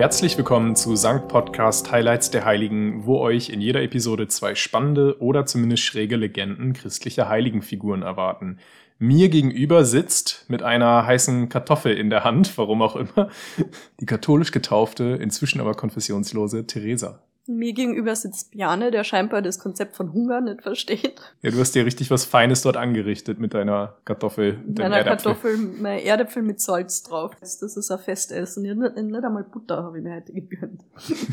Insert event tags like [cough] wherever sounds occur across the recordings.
Herzlich willkommen zu Sankt Podcast Highlights der Heiligen, wo euch in jeder Episode zwei spannende oder zumindest schräge Legenden christlicher Heiligenfiguren erwarten. Mir gegenüber sitzt mit einer heißen Kartoffel in der Hand, warum auch immer, die katholisch getaufte, inzwischen aber konfessionslose Theresa. Mir gegenüber sitzt Bjane, der scheinbar das Konzept von Hunger nicht versteht. Ja, du hast dir richtig was Feines dort angerichtet mit deiner Kartoffel. Mit deiner Kartoffel, meine Erdäpfel mit Salz drauf. Das ist ein Festessen. Nicht, nicht einmal Butter habe ich mir heute gegönnt.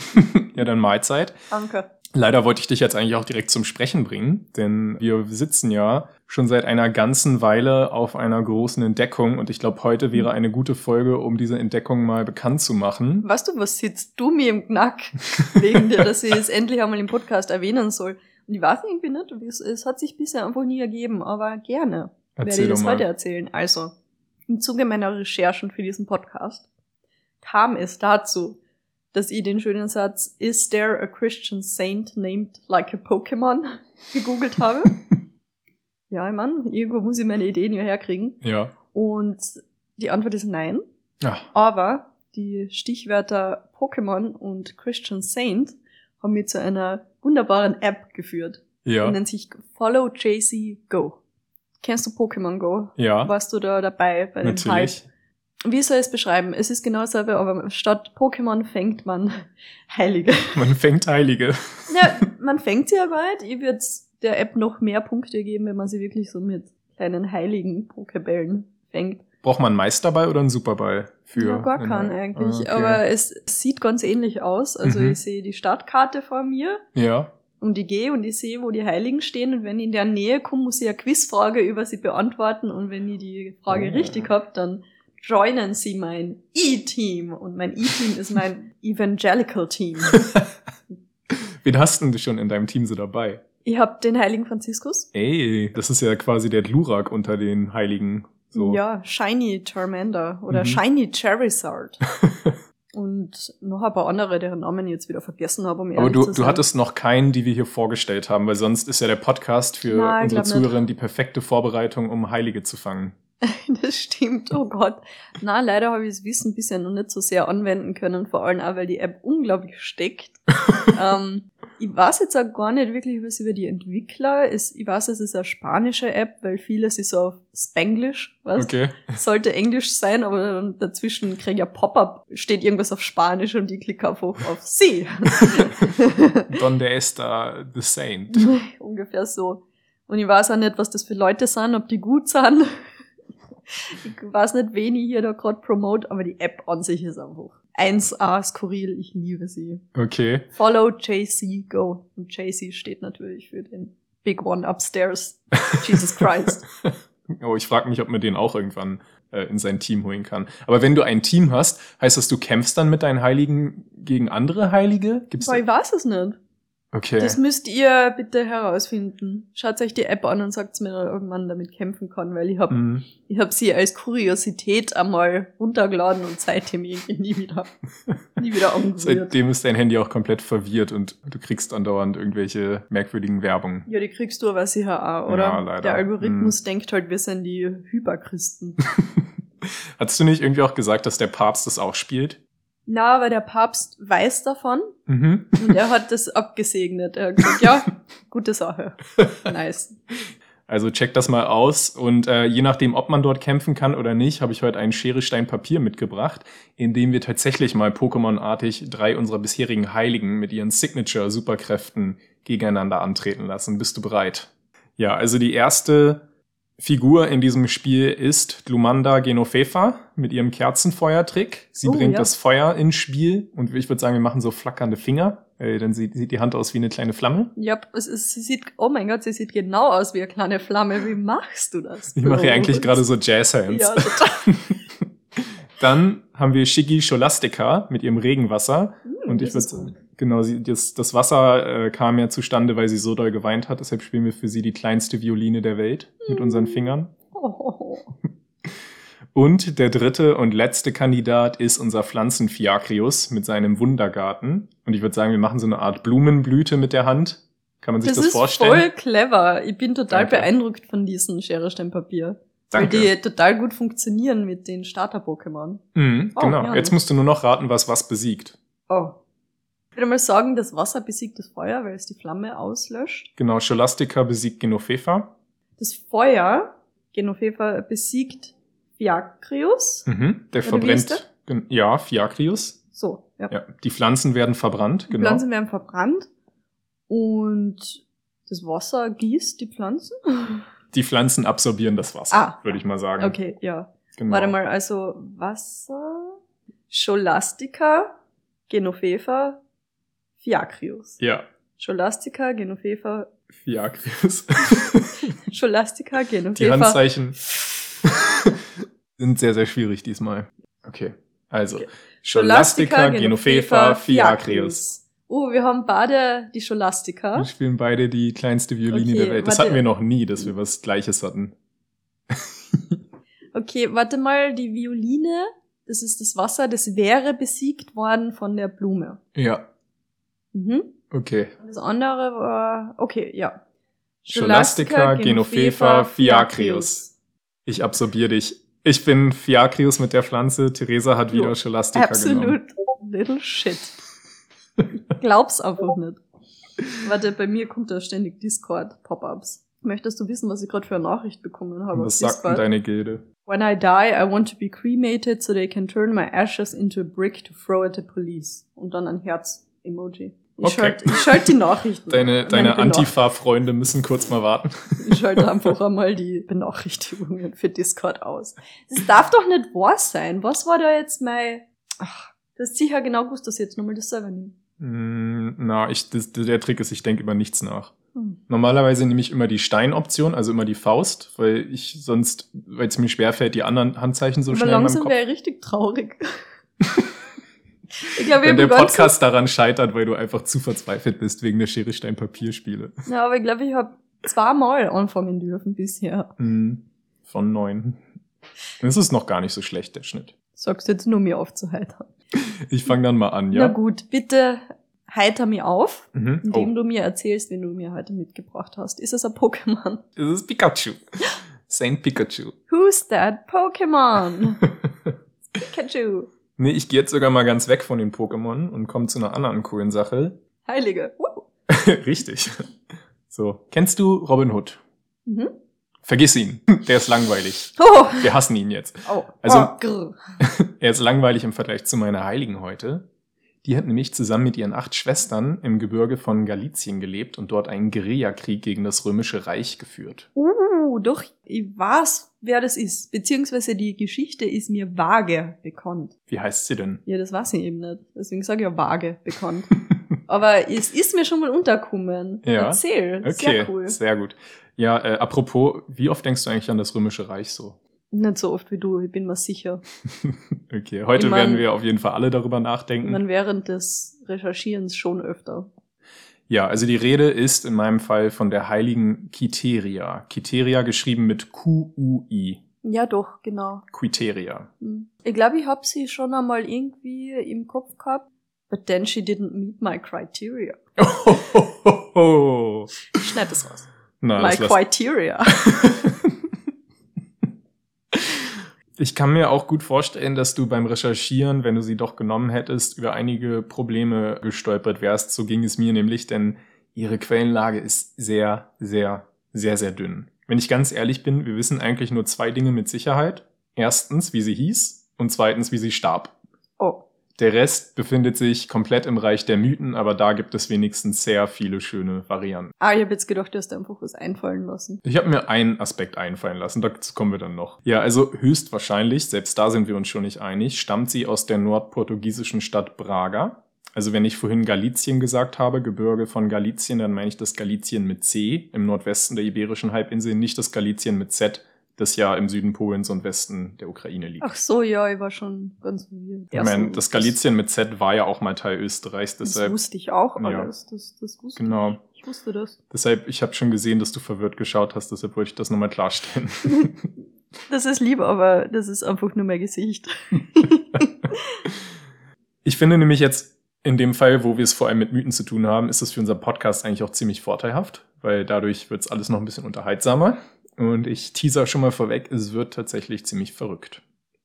[laughs] ja, dann Mahlzeit. Danke. Leider wollte ich dich jetzt eigentlich auch direkt zum Sprechen bringen, denn wir sitzen ja schon seit einer ganzen Weile auf einer großen Entdeckung und ich glaube, heute wäre eine gute Folge, um diese Entdeckung mal bekannt zu machen. Weißt du, was sitzt du mir im Knack [laughs] wegen dir, dass ich es endlich einmal im Podcast erwähnen soll? Und ich weiß irgendwie nicht, es, es hat sich bisher einfach nie ergeben, aber gerne Erzähl werde ich das heute erzählen. Also, im Zuge meiner Recherchen für diesen Podcast kam es dazu, dass ich den schönen Satz Is there a Christian saint named like a Pokémon [laughs] gegoogelt habe. [laughs] ja, ich meine, irgendwo muss ich meine Ideen ja herkriegen. Ja. Und die Antwort ist nein. Ja. Aber die Stichwörter Pokémon und Christian Saint haben mich zu einer wunderbaren App geführt. Ja. Die nennt sich Follow JC Go. Kennst du Pokémon Go? Ja. Warst du da dabei bei dem Natürlich. Hype? Wie soll ich es beschreiben? Es ist genau dasselbe, aber statt Pokémon fängt man [laughs] Heilige. Man fängt Heilige. Ja, [laughs] man fängt sie aber halt. Ich würde der App noch mehr Punkte geben, wenn man sie wirklich so mit kleinen heiligen Pokebällen fängt. Braucht man einen Meisterball oder einen Superball für? Ja, gar keinen eigentlich. Ah, okay. Aber es sieht ganz ähnlich aus. Also Mhm. ich sehe die Startkarte vor mir Ja. und ich gehe und ich sehe, wo die Heiligen stehen. Und wenn ich in der Nähe komme, muss ich eine Quizfrage über sie beantworten. Und wenn ich die Frage Oh. richtig habe, dann joinen sie mein E-Team. Und mein E-Team ist mein [laughs] Evangelical Team. [laughs] Wen hast denn du schon in deinem Team so dabei? Ich habe den Heiligen Franziskus. Ey, das ist ja quasi der Glurak unter den Heiligen. So. Ja, Shiny Charmander oder Mhm. Shiny Charizard. [laughs] und noch ein paar andere, deren Namen ich jetzt wieder vergessen habe, um Aber du, du hattest noch keinen, die wir hier vorgestellt haben, weil sonst ist ja der Podcast für Nein, unsere. Zuhörerinnen die perfekte Vorbereitung, um Heilige zu fangen. [laughs] Das stimmt, oh Gott. Na, leider habe ich das Wissen bisher noch nicht so sehr anwenden können, vor allem auch, weil die App unglaublich steckt. [laughs] ähm, ich weiß jetzt auch gar nicht wirklich was über die Entwickler. Es, ich weiß, es ist eine spanische App, weil vieles ist auf Spanglish, was? Okay. Sollte Englisch sein, aber dazwischen kriege ich ein Pop-up, steht irgendwas auf Spanisch und ich klicke einfach auf sie. [laughs] Donde está the Saint? Ungefähr so. Und ich weiß auch nicht, was das für Leute sind, ob die gut sind. Ich weiß nicht, wen ich hier da gerade promote, aber die App an sich ist einfach 1A skurril. Ich liebe sie. Okay. Follow JC Go. Und JC steht natürlich für den Big One Upstairs. Jesus Christ. [laughs] Oh, ich frage mich, ob man den auch irgendwann äh, in sein Team holen kann. Aber wenn du ein Team hast, heißt das, du kämpfst dann mit deinen Heiligen gegen andere Heilige? Gibt's Aber ich weiß es nicht. Okay. Das müsst ihr bitte herausfinden. Schaut euch die App an und sagt mir dann irgendwann damit kämpfen kann, weil ich habe Mhm. Ich habe sie als Kuriosität einmal runtergeladen und seitdem irgendwie nie wieder, [laughs] nie wieder angerührt. Seitdem ist dein Handy auch komplett verwirrt und du kriegst andauernd irgendwelche merkwürdigen Werbung. Ja, die kriegst du aber sicher auch, oder? Ja, leider. Der Algorithmus Hm. denkt halt, wir sind die Hyperchristen. [laughs] Hattest du nicht irgendwie auch gesagt, dass der Papst das auch spielt? Na, aber der Papst weiß davon Mhm. und er hat das abgesegnet. Er hat gesagt, ja, [laughs] gute Sache. Nice. Also check das mal aus und äh, je nachdem, ob man dort kämpfen kann oder nicht, habe ich heute ein Schere, Stein, Papier mitgebracht, in dem wir tatsächlich mal Pokémon-artig drei unserer bisherigen Heiligen mit ihren Signature-Superkräften gegeneinander antreten lassen. Bist du bereit? Ja, also die erste Figur in diesem Spiel ist Glumanda Genofefa mit ihrem Kerzenfeuertrick. Sie Oh, bringt ja. das Feuer ins Spiel und ich würde sagen, wir machen so flackernde Finger. Äh, dann sieht, sieht die Hand aus wie eine kleine Flamme. Ja, es ist, sie sieht, oh mein Gott, sie sieht genau aus wie eine kleine Flamme. Wie machst du das? Ich mache ja eigentlich gerade so Jazz-Hands. Ja, total. [laughs] Dann haben wir Shiggy Scholastica mit ihrem Regenwasser. Hm, Und ich würde, gut. Genau, sie, das, das Wasser äh, kam ja zustande, weil sie so doll geweint hat. Deshalb spielen wir für sie die kleinste Violine der Welt mit unseren Fingern. Oh. [laughs] Und der dritte und letzte Kandidat ist unser Pflanzenfiakrius mit seinem Wundergarten. Und ich würde sagen, wir machen so eine Art Blumenblüte mit der Hand. Kann man sich Das das, ist vorstellen? voll clever. Ich bin total Danke. beeindruckt von diesem Schere, Stein, Papier. Danke. Weil die total gut funktionieren mit den Starter-Pokémon. Mhm, Oh, genau. ja. Jetzt musst du nur noch raten, was was besiegt. Oh. Ich würde mal sagen, das Wasser besiegt das Feuer, weil es die Flamme auslöscht. Genau, Scholastica besiegt Genofefa. Das Feuer, Genofefa, besiegt Fiacrius. Mhm, der Oder verbrennt. Ja, Fiacrius. So, ja. Ja, die Pflanzen werden verbrannt, Die genau. Pflanzen werden verbrannt und das Wasser gießt die Pflanzen. [laughs] Die Pflanzen absorbieren das Wasser, Ah. würde ich mal sagen. Okay, ja. Genau. Warte mal, also Wasser, Scholastica, Genofefa, Fiacrius. Ja, Scholastica, Genofefa, Fiacrius. [laughs] Scholastica, Die Genofefa. Handzeichen sind sehr, sehr schwierig diesmal. Okay, also Scholastica, Genofefa, Fiacrius. Oh, wir haben beide die Scholastica. Wir spielen beide die kleinste Violine Okay, der Welt. Das warte. hatten wir noch nie, dass wir was Gleiches hatten. [laughs] Okay, warte mal, die Violine, das ist das Wasser, das wäre besiegt worden von der Blume. Ja, Mhm. okay. Das andere war, okay, ja. Scholastica, Genofefa, Fiacrius. Ich absorbiere dich. Ich bin Fiacrius mit der Pflanze. Theresa hat wieder Scholastica genommen. Absolut little shit. [laughs] Glaub's einfach nicht. Warte, bei mir kommt da ständig Discord-Pop-ups. Möchtest du wissen, was ich gerade für eine Nachricht bekommen habe? Was sagt denn deine Gilde? When I die, I want to be cremated so they can turn my ashes into a brick to throw at the police. Und dann ein Herz-Emoji. Ich Okay. schalte ich schalt die Nachrichten. Deine, deine Antifa-Freunde müssen kurz mal warten. Ich schalte einfach einmal die Benachrichtigungen für Discord aus. Das darf doch nicht wahr sein. Was war da jetzt mein... Ach, das ist sicher genau gewusst, dass ich jetzt nochmal das selber nehme. Mm, Na, ich, das, der Trick ist, ich denke über nichts nach. Hm. Normalerweise nehme ich immer die Steinoption, also immer die Faust, weil ich sonst, weil es mir schwerfällt, die anderen Handzeichen so Aber schnell in meinem langsam Kopf. wäre ich richtig traurig. Ich glaube, ich Wenn der Podcast daran scheitert, weil du einfach zu verzweifelt bist wegen der Schere Stein Papier Spiele. ja, aber ich glaube, ich habe zweimal anfangen dürfen bisher. Mm, Von neun. Das ist noch gar nicht so schlecht, der Schnitt. Sagst du jetzt nur, mir aufzuheitern. Ich fange dann mal an, Na ja? gut, bitte heiter mich auf, Mhm. indem Oh, du mir erzählst, wen du mir heute mitgebracht hast. Ist es ein Pokémon? es ist Pikachu. [gasps] Saint Pikachu. Who's that Pokémon? [laughs] Pikachu. Nee, ich gehe jetzt sogar mal ganz weg von den Pokémon und komme zu einer anderen coolen Sache. Heilige. Uh. [laughs] Richtig. So, kennst du Robin Hood? Mhm. Vergiss ihn. Der ist langweilig. [laughs] Oh. Wir hassen ihn jetzt. oh. Also- oh. [laughs] Er ist langweilig im Vergleich zu meiner Heiligen heute. Die hat nämlich zusammen mit ihren acht Schwestern im Gebirge von Galizien gelebt und dort einen Guerillakrieg gegen das Römische Reich geführt. Uh, doch, ich weiß, wer das ist. Beziehungsweise die Geschichte ist mir vage bekannt. Wie heißt sie denn? Ja, das weiß ich eben nicht. Deswegen sage ich ja vage bekannt. [laughs] Aber es ist mir schon mal untergekommen. Ja. Erzähl. Okay, Sehr cool. sehr gut. Ja, äh, apropos, wie oft denkst du eigentlich an das Römische Reich so? Nicht so oft wie du, ich bin mir sicher. [laughs] Okay, heute Ich mein- werden wir auf jeden Fall alle darüber nachdenken. meine, während des Recherchierens schon öfter. Ja, also die Rede ist in meinem Fall von der heiligen Quiteria. Quiteria geschrieben mit Q-U-I. Ja, doch, genau. Quiteria. Hm. Ich glaube, ich habe sie schon einmal irgendwie im Kopf gehabt. But then she didn't meet my criteria. [laughs] Oh, Ich schneid das raus. Na, my das criteria. [laughs] Ich kann mir auch gut vorstellen, dass du beim Recherchieren, wenn du sie doch genommen hättest, über einige Probleme gestolpert wärst. So ging es mir nämlich, denn ihre Quellenlage ist sehr, sehr, sehr, sehr dünn. Wenn ich ganz ehrlich bin, wir wissen eigentlich nur zwei Dinge mit Sicherheit. Erstens, wie sie hieß und zweitens, wie sie starb. Oh. Der Rest befindet sich komplett im Reich der Mythen, aber da gibt es wenigstens sehr viele schöne Varianten. Ah, ich habe jetzt gedacht, du hast einfach was einfallen lassen. Ich habe mir einen Aspekt einfallen lassen, dazu kommen wir dann noch. Ja, also höchstwahrscheinlich, selbst da sind wir uns schon nicht einig, stammt sie aus der nordportugiesischen Stadt Braga. Also wenn ich vorhin Galizien gesagt habe, Gebirge von Galizien, dann meine ich das Galizien mit C im Nordwesten der Iberischen Halbinsel, nicht das Galizien mit Z, das ja im Süden Polens und Westen der Ukraine liegt. Ach so, ja, ich war schon ganz verwirrt. ich meine, das Galizien mit Z war ja auch mal Teil Österreichs, Das, deshalb, das wusste ich auch Ja. alles. Das, das wusste genau. ich. Ich wusste das. Deshalb, ich habe schon gesehen, dass du verwirrt geschaut hast, deshalb wollte ich das nochmal klarstellen. [laughs] Das ist lieb, aber das ist einfach nur mein Gesicht. [laughs] Ich finde nämlich jetzt in dem Fall, wo wir es vor allem mit Mythen zu tun haben, ist das für unseren Podcast eigentlich auch ziemlich vorteilhaft, weil dadurch wird es alles noch ein bisschen unterhaltsamer. Und ich teaser schon mal vorweg, es wird tatsächlich ziemlich verrückt.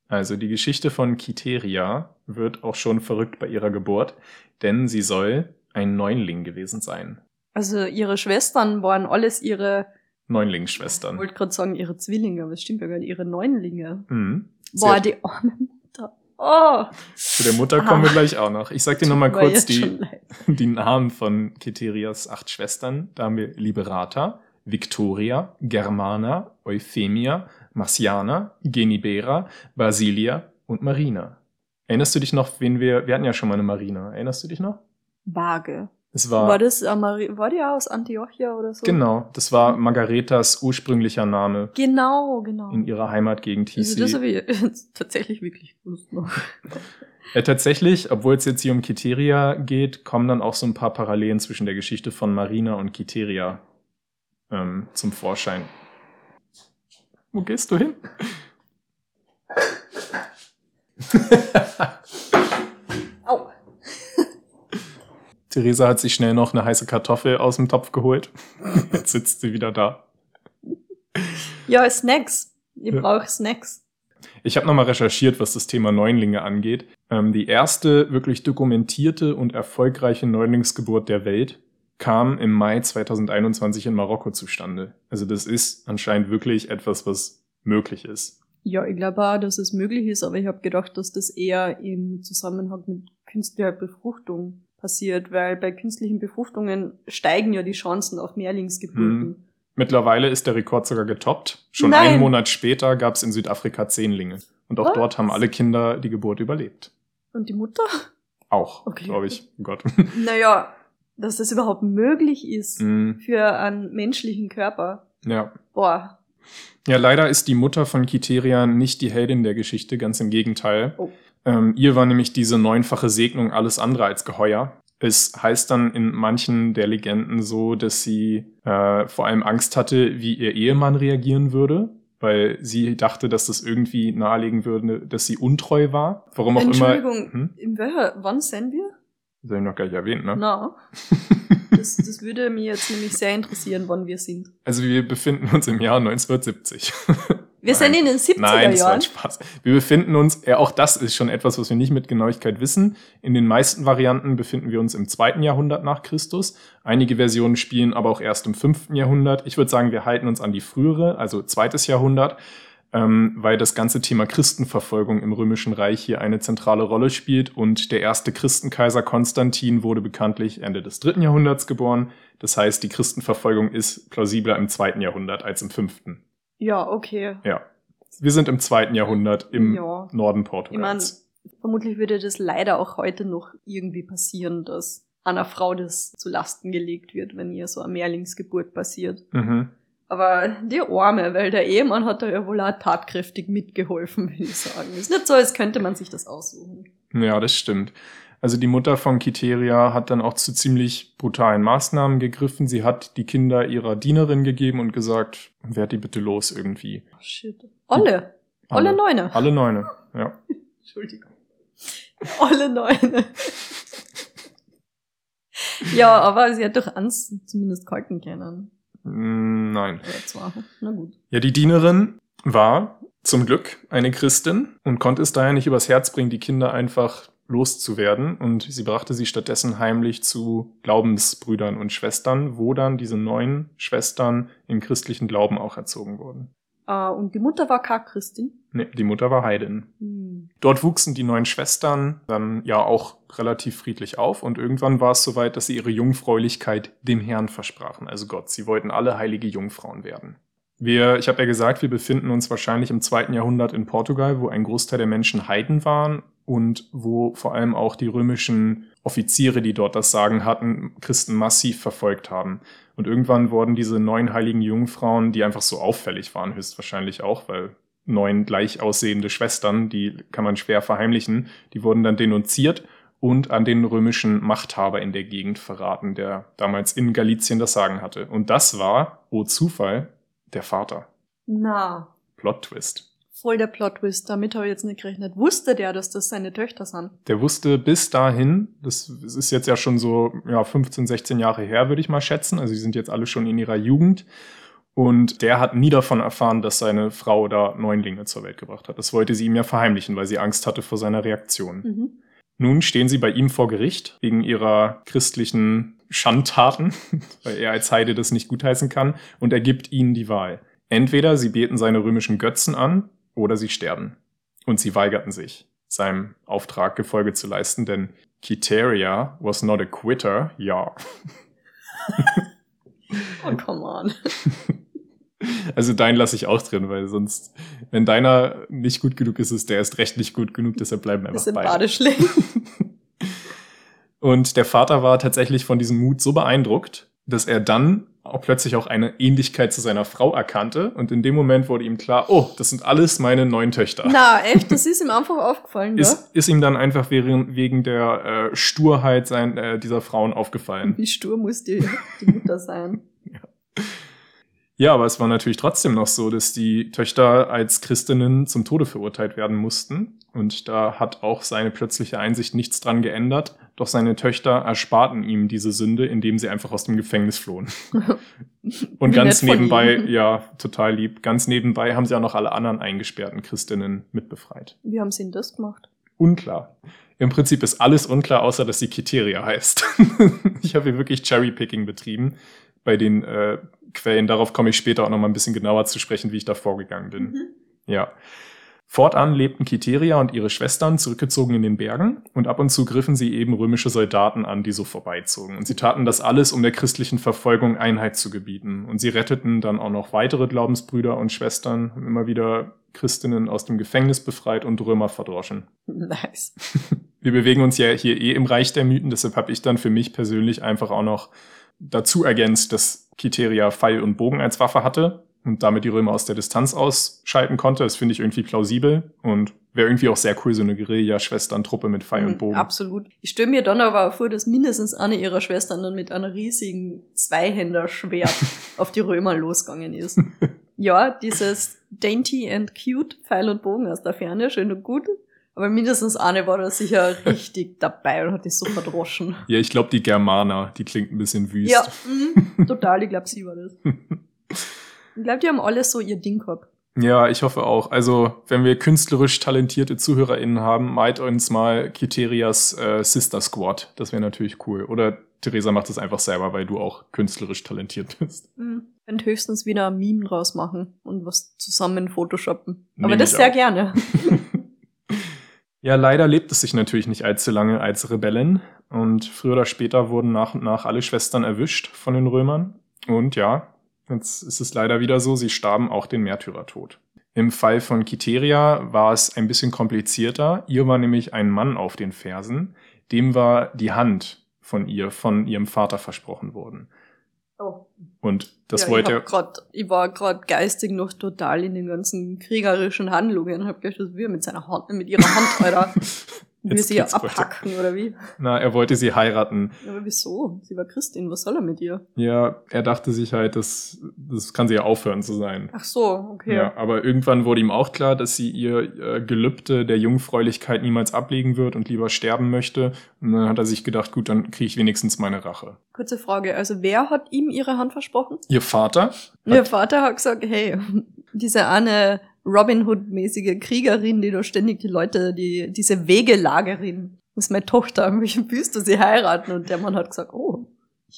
Also die Geschichte von Kiteria wird auch schon verrückt bei ihrer Geburt, denn sie soll ein Neunling gewesen sein. Also ihre Schwestern waren alles ihre Neunlingsschwestern. Ich wollte gerade sagen, ihre Zwillinge, aber es stimmt ja gar nicht, ihre Neunlinge. Mhm. Boah, die arme Mutter. Oh. Zu der Mutter kommen ah. wir gleich auch noch. Ich sag dir nochmal kurz die, [laughs] die Namen von Keterias acht Schwestern. Da haben wir Liberata, Victoria, Germana, Euphemia, Marciana, Genibera, Basilia und Marina. Erinnerst du dich noch, wen wir, wir hatten ja schon mal eine Marina. Erinnerst du dich noch? Vage. Es war, war das war die aus Antiochia oder so? Genau, das war Margaretas ursprünglicher Name. Genau, genau. In ihrer Heimatgegend hieß also das habe ich [laughs] tatsächlich wirklich gewusst noch. Ja, tatsächlich, obwohl es jetzt hier um Kiteria geht, kommen dann auch so ein paar Parallelen zwischen der Geschichte von Marina und Kiteria ähm, zum Vorschein. Wo gehst du hin? [laughs] [laughs] Theresa hat sich schnell noch eine heiße Kartoffel aus dem Topf geholt. [laughs] Jetzt sitzt sie wieder da. Ja, Snacks. Ihr ja. braucht Snacks. Ich habe nochmal recherchiert, was das Thema Neunlinge angeht. Ähm, die erste wirklich dokumentierte und erfolgreiche Neunlingsgeburt der Welt kam im Mai 2021 in Marokko zustande. Also das ist anscheinend wirklich etwas, was möglich ist. Ja, ich glaube auch, dass es möglich ist, aber ich habe gedacht, dass das eher im Zusammenhang mit künstlicher Befruchtung passiert, weil bei künstlichen Befruchtungen steigen ja die Chancen auf Mehrlingsgeburten. Hm. Mittlerweile ist der Rekord sogar getoppt. Schon Nein. einen Monat später gab es in Südafrika Zehnlinge. Und auch Was? dort haben alle Kinder die Geburt überlebt. Und die Mutter? Auch, okay. glaube ich. Oh Gott. Naja, dass das überhaupt möglich ist mm. für einen menschlichen Körper. Ja. Boah. Ja, leider ist die Mutter von Kiteria nicht die Heldin der Geschichte, ganz im Gegenteil. Oh. Ähm, ihr war nämlich diese neunfache Segnung alles andere als geheuer. Es heißt dann in manchen der Legenden so, dass sie äh, vor allem Angst hatte, wie ihr Ehemann reagieren würde, weil sie dachte, dass das irgendwie nahelegen würde, dass sie untreu war. Warum auch Entschuldigung, immer. Entschuldigung, hm? in welcher, wann sind wir? Das habe ich noch gar nicht erwähnt, ne? Na. [laughs] Das, das würde mich jetzt nämlich sehr interessieren, wann wir sind. Also wir befinden uns im Jahr 1970. Wir sind in den 70er Nein, das Jahren. War Spaß. Wir befinden uns, ja, auch das ist schon etwas, was wir nicht mit Genauigkeit wissen. In den meisten Varianten befinden wir uns im zweiten Jahrhundert nach Christus. Einige Versionen spielen aber auch erst im fünften Jahrhundert. Ich würde sagen, wir halten uns an die frühere, also zweites Jahrhundert, ähm, weil das ganze Thema Christenverfolgung im Römischen Reich hier eine zentrale Rolle spielt. Und der erste Christenkaiser Konstantin wurde bekanntlich Ende des dritten Jahrhunderts geboren. Das heißt, die Christenverfolgung ist plausibler im zweiten Jahrhundert als im fünften. Ja, okay. Ja. Wir sind im zweiten Jahrhundert im ja. Norden Portugals. Ich mein, vermutlich würde das leider auch heute noch irgendwie passieren, dass einer Frau das zu Lasten gelegt wird, wenn ihr so eine Mehrlingsgeburt passiert. Mhm. Aber die Arme, weil der Ehemann hat da ja wohl auch tatkräftig mitgeholfen, würde ich sagen. Ist nicht so, als könnte man sich das aussuchen. Ja, das stimmt. Also die Mutter von Kiteria hat dann auch zu ziemlich brutalen Maßnahmen gegriffen. Sie hat die Kinder ihrer Dienerin gegeben und gesagt, werd die bitte los irgendwie. Oh, shit. Alle. Alle, alle Neune. Alle Neune, ja. [laughs] Entschuldigung. Alle Neune. ja, aber sie hat doch ans zumindest kalten können. Nein. Na gut. Ja, die Dienerin war zum Glück eine Christin und konnte es daher nicht übers Herz bringen, die Kinder einfach loszuwerden. Und sie brachte sie stattdessen heimlich zu Glaubensbrüdern und Schwestern, wo dann diese neun Schwestern im christlichen Glauben auch erzogen wurden. Ah, und die Mutter war keine Christin? Nee, die Mutter war Heidin. Hm. Dort wuchsen die neun Schwestern dann ja auch relativ friedlich auf und irgendwann war es soweit, dass sie ihre Jungfräulichkeit dem Herrn versprachen, also Gott. Sie wollten alle heilige Jungfrauen werden. Wir, ich habe ja gesagt, wir befinden uns wahrscheinlich im zweiten Jahrhundert in Portugal, wo ein Großteil der Menschen Heiden waren und wo vor allem auch die römischen Offiziere, die dort das Sagen hatten, Christen massiv verfolgt haben. Und irgendwann wurden diese neun heiligen Jungfrauen, die einfach so auffällig waren, höchstwahrscheinlich auch, weil neun gleich aussehende Schwestern, die kann man schwer verheimlichen, die wurden dann denunziert und an den römischen Machthaber in der Gegend verraten, der damals in Galizien das Sagen hatte. Und das war, oh Zufall, der Vater. Na. Plot Twist voll der Plot-Twist. Damit habe ich jetzt nicht gerechnet. Wusste der, dass das seine Töchter sind? Der wusste bis dahin, das ist jetzt ja schon so ja, 15, 16 Jahre her, würde ich mal schätzen. Also die sind jetzt alle schon in ihrer Jugend. Und der hat nie davon erfahren, dass seine Frau da Neunlinge zur Welt gebracht hat. Das wollte sie ihm ja verheimlichen, weil sie Angst hatte vor seiner Reaktion. Mhm. Nun stehen sie bei ihm vor Gericht wegen ihrer christlichen Schandtaten, [laughs] weil er als Heide das nicht gutheißen kann, und er gibt ihnen die Wahl. Entweder sie beten seine römischen Götzen an oder sie sterben. Und sie weigerten sich, seinem Auftrag Gefolge zu leisten, denn Kiteria was not a quitter, ja. [laughs] oh, come on. [laughs] Also deinen lasse ich auch drin, weil sonst, wenn deiner nicht gut genug ist, ist der erst recht nicht gut genug, deshalb bleiben einfach beide. beide schlecht. [laughs] Und der Vater war tatsächlich von diesem Mut so beeindruckt, dass er dann auch plötzlich auch eine Ähnlichkeit zu seiner Frau erkannte. Und in dem Moment wurde ihm klar, oh, das sind alles meine neuen Töchter. Na, echt? Das ist ihm einfach aufgefallen, ja? Ist, ist ihm dann einfach wegen, wegen der äh, Sturheit sein, äh, dieser Frauen aufgefallen. Wie stur muss die, die Mutter sein? [laughs] ja. Ja, aber es war natürlich trotzdem noch so, dass die Töchter als Christinnen zum Tode verurteilt werden mussten. Und da hat auch seine plötzliche Einsicht nichts dran geändert. Doch seine Töchter ersparten ihm diese Sünde, indem sie einfach aus dem Gefängnis flohen. [laughs] Und ganz nebenbei, ja, total lieb, ganz nebenbei haben sie auch noch alle anderen eingesperrten Christinnen mitbefreit. Wie haben sie denn das gemacht? Unklar. Im Prinzip ist alles unklar, außer dass sie Kiteria heißt. [laughs] ich habe hier wirklich Cherrypicking betrieben bei den äh, Quellen. Darauf komme ich später auch noch mal ein bisschen genauer zu sprechen, wie ich da vorgegangen bin. Mhm. Ja. Fortan lebten Kiteria und ihre Schwestern zurückgezogen in den Bergen und ab und zu griffen sie eben römische Soldaten an, die so vorbeizogen. Und sie taten das alles, um der christlichen Verfolgung Einheit zu gebieten. Und sie retteten dann auch noch weitere Glaubensbrüder und Schwestern, immer wieder Christinnen aus dem Gefängnis befreit und Römer verdroschen. Nice. [laughs] Wir bewegen uns ja hier eh im Reich der Mythen, deshalb habe ich dann für mich persönlich einfach auch noch dazu ergänzt, dass Kiteria Pfeil und Bogen als Waffe hatte und damit die Römer aus der Distanz ausschalten konnte. Das finde ich irgendwie plausibel und wäre irgendwie auch sehr cool, so eine Guerilla-Schwestern-Truppe mit Pfeil und mhm, Bogen. Absolut. Ich stelle mir dann aber vor, dass mindestens eine ihrer Schwestern dann mit einer riesigen Zweihänder-Schwert [laughs] auf die Römer losgegangen ist. [laughs] ja, dieses dainty and cute Pfeil und Bogen aus der Ferne, schön und gut. Aber mindestens eine war da sicher [laughs] richtig dabei und hat dich so verdroschen. Ja, ich glaube, die Germaner, die klingt ein bisschen wüst. Ja, mh, total, ich glaube, sie war das. [laughs] ich glaube, die haben alles so ihr Ding gehabt. Ja, ich hoffe auch. Also, wenn wir künstlerisch talentierte ZuhörerInnen haben, meint uns mal Kiterias äh, Sister Squad. Das wäre natürlich cool. Oder Theresa macht das einfach selber, weil du auch künstlerisch talentiert bist. Mhm. Könnt höchstens wieder ein Meme draus machen und was zusammen photoshoppen. Aber Nehm das sehr gerne. [laughs] Ja, leider lebt es sich natürlich nicht allzu lange als Rebellen. Und früher oder später wurden nach und nach alle Schwestern erwischt von den Römern. Und ja, jetzt ist es leider wieder so, sie starben auch den Märtyrertod. Im Fall von Kiteria war es ein bisschen komplizierter. Ihr war nämlich ein Mann auf den Fersen. Dem war die Hand von ihr, von ihrem Vater versprochen worden. Oh. Und das ja, wollte ich, grad, ich war gerade geistig noch total in den ganzen kriegerischen Handlungen und hab gedacht, das wir mit seiner Hand, mit ihrer Hand, Alter. [laughs] Will sie ja abhacken, oder wie? Na, er wollte sie heiraten. Aber wieso? Sie war Christin, was soll er mit ihr? Ja, er dachte sich halt, das, das kann sie ja aufhören zu sein. Ach so, okay. Ja, aber irgendwann wurde ihm auch klar, dass sie ihr äh, Gelübde der Jungfräulichkeit niemals ablegen wird und lieber sterben möchte. Und dann hat er sich gedacht, gut, dann kriege ich wenigstens meine Rache. Kurze Frage, also wer hat ihm ihre Hand versprochen? Ihr Vater? Ihr Vater hat gesagt, hey, [laughs] diese eine Robin Hood-mäßige Kriegerin, die da ständig die Leute, die, diese Wegelagerin, ist meine Tochter, ich wüsste sie heiraten. Und der Mann hat gesagt, oh.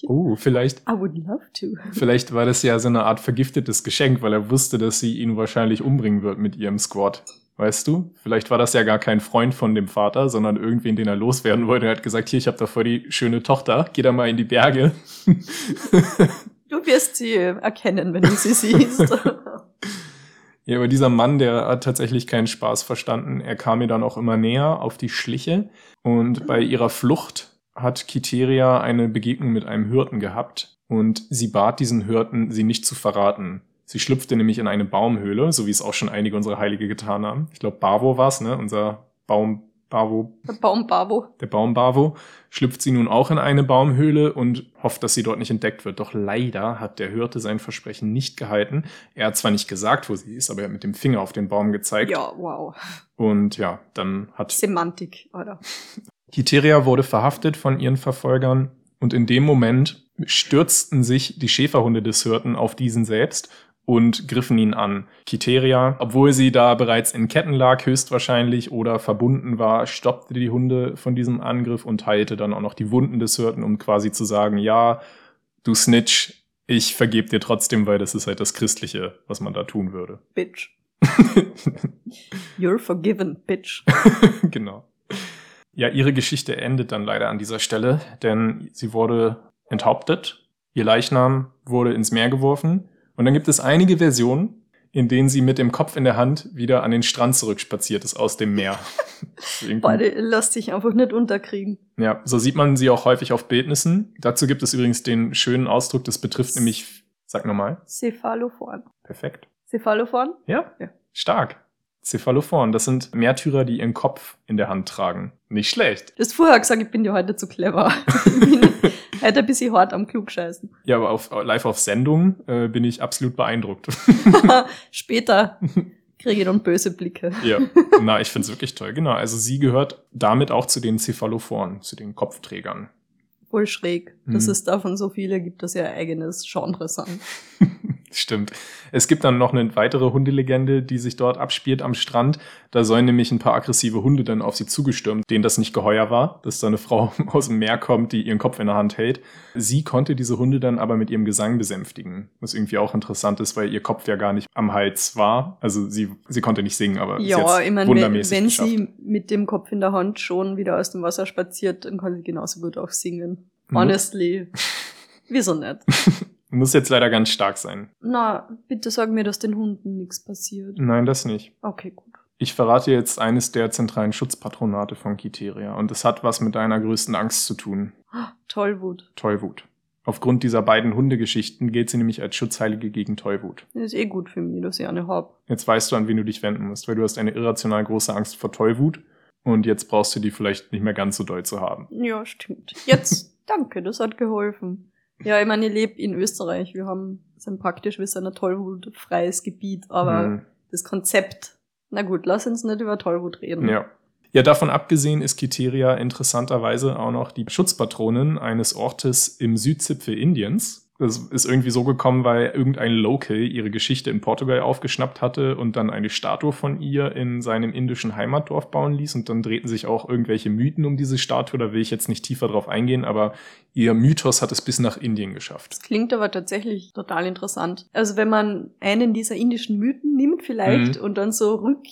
Oh, vielleicht. I would love to. Vielleicht war das ja so eine Art vergiftetes Geschenk, weil er wusste, dass sie ihn wahrscheinlich umbringen wird mit ihrem Squad. Weißt du? Vielleicht war das ja gar kein Freund von dem Vater, sondern irgendwen, den er loswerden wollte. Er hat gesagt, hier, ich habe da voll die schöne Tochter, geh da mal in die Berge. Du wirst sie erkennen, wenn du sie siehst. [laughs] Ja, aber dieser Mann, der hat tatsächlich keinen Spaß verstanden. Er kam mir dann auch immer näher auf die Schliche. Und bei ihrer Flucht hat Kiteria eine Begegnung mit einem Hirten gehabt. Und sie bat diesen Hirten, sie nicht zu verraten. Sie schlüpfte nämlich in eine Baumhöhle, so wie es auch schon einige unserer Heilige getan haben. Ich glaube, Bavo war's, ne? Unser Baum, Bavo. Der Baum Bavo. Der Baum Bavo schlüpft sie nun auch in eine Baumhöhle und hofft, dass sie dort nicht entdeckt wird. Doch leider hat der Hirte sein Versprechen nicht gehalten. Er hat zwar nicht gesagt, wo sie ist, aber er hat mit dem Finger auf den Baum gezeigt. Ja, wow. Und ja, dann hat... Semantik, oder? Kiteria wurde verhaftet von ihren Verfolgern und in dem Moment stürzten sich die Schäferhunde des Hirten auf diesen selbst und griffen ihn an. Kiteria, obwohl sie da bereits in Ketten lag, höchstwahrscheinlich, oder verbunden war, stoppte die Hunde von diesem Angriff und heilte dann auch noch die Wunden des Hirten, um quasi zu sagen, ja, du Snitch, ich vergeb dir trotzdem, weil das ist halt das Christliche, was man da tun würde. [laughs] Bitch. You're forgiven, bitch. [laughs] genau. Ja, ihre Geschichte endet dann leider an dieser Stelle, denn sie wurde enthauptet, ihr Leichnam wurde ins Meer geworfen und dann gibt es einige Versionen, in denen sie mit dem Kopf in der Hand wieder an den Strand zurückspaziert ist aus dem Meer. [laughs] Beide lässt sich einfach nicht unterkriegen. Ja, so sieht man sie auch häufig auf Bildnissen. Dazu gibt es übrigens den schönen Ausdruck, das betrifft nämlich, sag nochmal. Cephalophon. Perfekt. Cephalophon? Ja, ja. stark. Cephalophon, das sind Märtyrer, die ihren Kopf in der Hand tragen. Nicht schlecht. Du hast vorher gesagt, ich bin dir heute zu clever. [laughs] Hätte ein bisschen hart am Klugscheißen. Ja, aber auf, live auf Sendung äh, bin ich absolut beeindruckt. [laughs] Später kriege ich dann böse Blicke. ja, na, ich finde es wirklich toll. Genau, also sie gehört damit auch zu den Cephalophoren, zu den Kopfträgern. Voll schräg, dass hm. es davon so viele gibt, dass ihr eigenes Genre sind. [laughs] Stimmt. Es gibt dann noch eine weitere Hundelegende, die sich dort abspielt am Strand. Da sollen nämlich ein paar aggressive Hunde dann auf sie zugestürmt, denen das nicht geheuer war, dass da eine Frau [laughs] aus dem Meer kommt, die ihren Kopf in der Hand hält. Sie konnte diese Hunde dann aber mit ihrem Gesang besänftigen, was irgendwie auch interessant ist, weil ihr Kopf ja gar nicht am Hals war. Also sie, sie konnte nicht singen, aber ja, ich meine, wenn, wenn sie mit dem Kopf in der Hand schon wieder aus dem Wasser spaziert, dann kann sie genauso gut auch singen. Mhm. Honestly. Wieso nicht? [laughs] Muss jetzt leider ganz stark sein. Na, bitte sag mir, dass den Hunden nichts passiert. Nein, das nicht. Okay, gut. Ich verrate jetzt eines der zentralen Schutzpatronate von Kiteria und es hat was mit deiner größten Angst zu tun. [gasps] Tollwut. Tollwut. Aufgrund dieser beiden Hundegeschichten gilt sie nämlich als Schutzheilige gegen Tollwut. Ist eh gut für mich, dass ich eine hab. Jetzt weißt du, an wen du dich wenden musst, weil du hast eine irrational große Angst vor Tollwut und jetzt brauchst du die vielleicht nicht mehr ganz so doll zu haben. Ja, stimmt. Jetzt, danke, das hat geholfen. Ja, ich meine, ich lebe in Österreich. Wir haben, sind praktisch wie so ein tollwutfreies Gebiet, aber mhm. das Konzept, na gut, lass uns nicht über Tollwut reden. Ja. Ja, davon abgesehen ist Kiteria interessanterweise auch noch die Schutzpatronin eines Ortes im Südzipfel Indiens, das ist irgendwie so gekommen, weil irgendein Local ihre Geschichte in Portugal aufgeschnappt hatte und dann eine Statue von ihr in seinem indischen Heimatdorf bauen ließ. Und dann drehten sich auch irgendwelche Mythen um diese Statue. Da will ich jetzt nicht tiefer drauf eingehen, aber ihr Mythos hat es bis nach Indien geschafft. Das klingt aber tatsächlich total interessant. Also wenn man einen dieser indischen Mythen nimmt vielleicht mhm. und dann so rück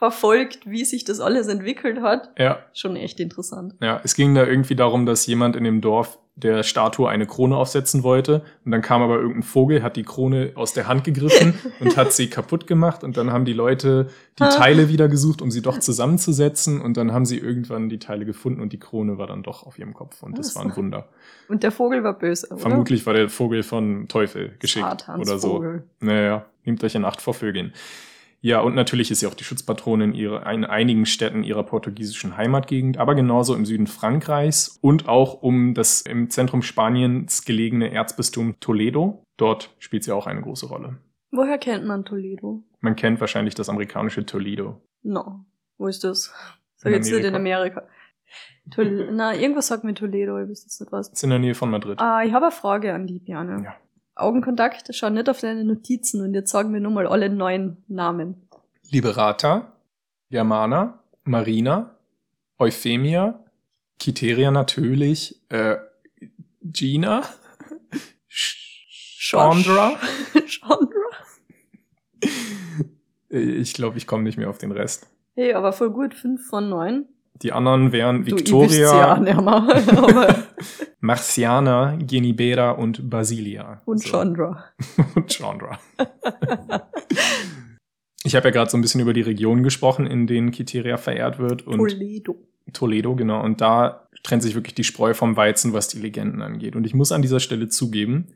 verfolgt, wie sich das alles entwickelt hat. Ja. Schon echt interessant. Ja, es ging da irgendwie darum, dass jemand in dem Dorf der Statue eine Krone aufsetzen wollte. Und dann kam aber irgendein Vogel, hat die Krone aus der Hand gegriffen [laughs] und hat sie kaputt gemacht. Und dann haben die Leute die Teile wieder gesucht, um sie doch zusammenzusetzen. Und dann haben sie irgendwann die Teile gefunden und die Krone war dann doch auf ihrem Kopf. Und das war ein Wunder. Und der Vogel war böse, oder? Vermutlich war der Vogel von Teufel geschickt Satans oder so. Vogel. Naja, nehmt euch in Acht vor Vögeln. Ja, und natürlich ist sie auch die Schutzpatronin in einigen Städten ihrer portugiesischen Heimatgegend, aber genauso im Süden Frankreichs und auch um das im Zentrum Spaniens gelegene Erzbistum Toledo. Dort spielt sie auch eine große Rolle. Woher kennt man Toledo? Man kennt wahrscheinlich das amerikanische Toledo. No. Wo ist das? Sag jetzt nicht in Amerika. Tol [laughs] Na, irgendwas sagt mir Toledo, ich weiß jetzt nicht was. Das ist in der Nähe von Madrid. Ah, ich habe eine Frage an die, Björn. Ja. Augenkontakt, schau nicht auf deine Notizen und jetzt sagen wir nur mal alle neuen Namen. Liberata, Germana, Marina, Euphemia, Kiteria natürlich, äh, Gina, Chandra. Chandra. Ich glaube, ich komme nicht mehr auf den Rest. Hey, aber voll gut, fünf von neun. Die anderen wären Victoria, ja, [laughs] [laughs] Marciana, Genibera und Basilia. Und so. Chandra. [laughs] und Chandra. ich habe ja gerade so ein bisschen über die Regionen gesprochen, in denen Kiteria verehrt wird. Und Toledo. Toledo, genau. Und da trennt sich wirklich die Spreu vom Weizen, was die Legenden angeht. Und ich muss an dieser Stelle zugeben,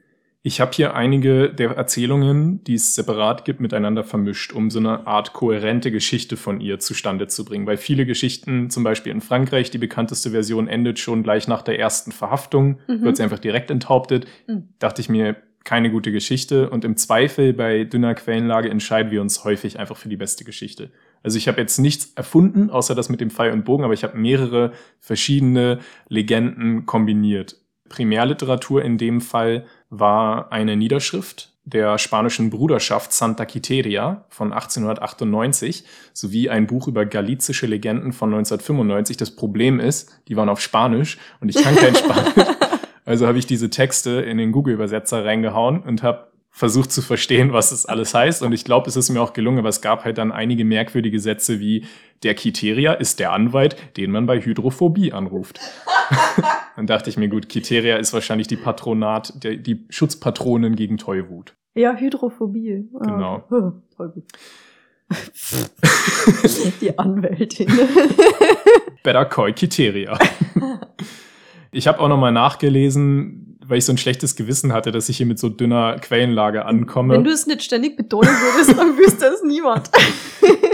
ich habe hier einige der Erzählungen, die es separat gibt, miteinander vermischt, um so eine Art kohärente Geschichte von ihr zustande zu bringen. Weil viele Geschichten, zum Beispiel in Frankreich, die bekannteste Version endet schon gleich nach der ersten Verhaftung, mhm. wird sie einfach direkt enthauptet. Mhm. Dachte ich mir, keine gute Geschichte. Und im Zweifel bei dünner Quellenlage entscheiden wir uns häufig einfach für die beste Geschichte. Also ich habe jetzt nichts erfunden, außer das mit dem Pfeil und Bogen, aber ich habe mehrere verschiedene Legenden kombiniert Primärliteratur in dem Fall war eine Niederschrift der spanischen Bruderschaft Santa Quiteria von 1898 sowie ein Buch über galizische Legenden von 1995. Das Problem ist, die waren auf Spanisch und ich kann kein [laughs] Spanisch. Also habe ich diese Texte in den Google-Übersetzer reingehauen und habe versucht zu verstehen, was das alles heißt. Und ich glaube, es ist mir auch gelungen, aber es gab halt dann einige merkwürdige Sätze wie der Kiteria ist der Anwalt, den man bei Hydrophobie anruft. [laughs] dann dachte ich mir, gut, Kiteria ist wahrscheinlich die Patronat, der, die Schutzpatronin gegen Tollwut. Ja, Hydrophobie. Ah, genau. [laughs] Oh, Tollwut. [laughs] die Anwältin. Better call Kiteria. Ich habe auch nochmal nachgelesen, weil ich so ein schlechtes Gewissen hatte, dass ich hier mit so dünner Quellenlage ankomme. Wenn du es nicht ständig betonen würdest, dann wüsste es niemand.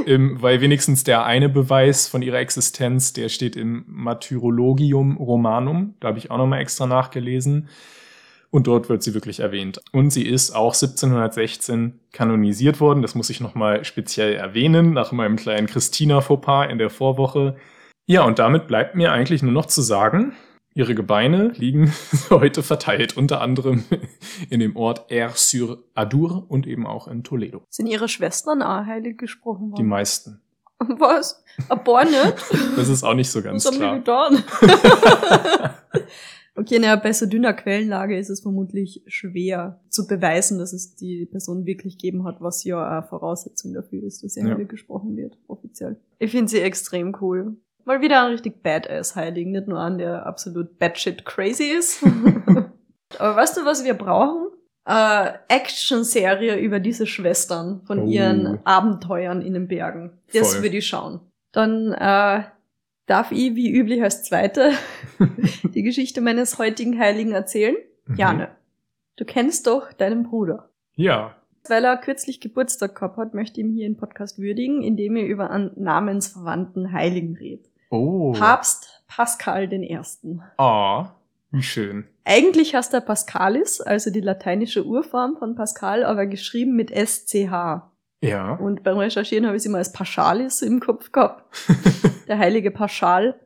Im, [laughs] weil wenigstens der eine Beweis von ihrer Existenz, der steht im Martyrologium Romanum. Da habe ich auch nochmal extra nachgelesen. Und dort wird sie wirklich erwähnt. Und sie ist auch 1716 kanonisiert worden. Das muss ich nochmal speziell erwähnen, nach meinem kleinen Christina-Fauxpas in der Vorwoche. Ja, und damit bleibt mir eigentlich nur noch zu sagen, Ihre Gebeine liegen [laughs] heute verteilt, unter anderem in dem Ort Air-sur-Adour und eben auch in Toledo. Sind Ihre Schwestern auch heilig gesprochen worden? Die meisten. Was? Paar [laughs] nicht? Das ist auch nicht so ganz Was klar. haben [laughs] getan? okay, naja, bei so dünner Quellenlage ist es vermutlich schwer zu beweisen, dass es die Person wirklich gegeben hat, was ja eine Voraussetzung dafür ist, dass sie Ja. gesprochen wird, offiziell. Ich finde sie extrem cool. Mal wieder ein richtig Badass-Heiligen, nicht nur an, der absolut batshit crazy ist. [laughs] Aber weißt du, was wir brauchen? Äh, Action-Serie über diese Schwestern von Oh. ihren Abenteuern in den Bergen. Das Voll. würde ich schauen. Dann äh, darf ich, wie üblich als Zweite, [laughs] die Geschichte meines heutigen Heiligen erzählen. Mhm. Jane, du kennst doch deinen Bruder. Ja. Weil er kürzlich Geburtstag gehabt hat, möchte ich ihn hier im Podcast würdigen, indem er über einen namensverwandten Heiligen redet. Oh. Papst Pascal den Ersten. Ah, wie schön. Eigentlich heißt er Pascalis, also die lateinische Urform von Pascal, aber geschrieben mit SCH. Ja. Und beim Recherchieren habe ich es immer als Paschalis im Kopf gehabt. [laughs] Der heilige Paschal.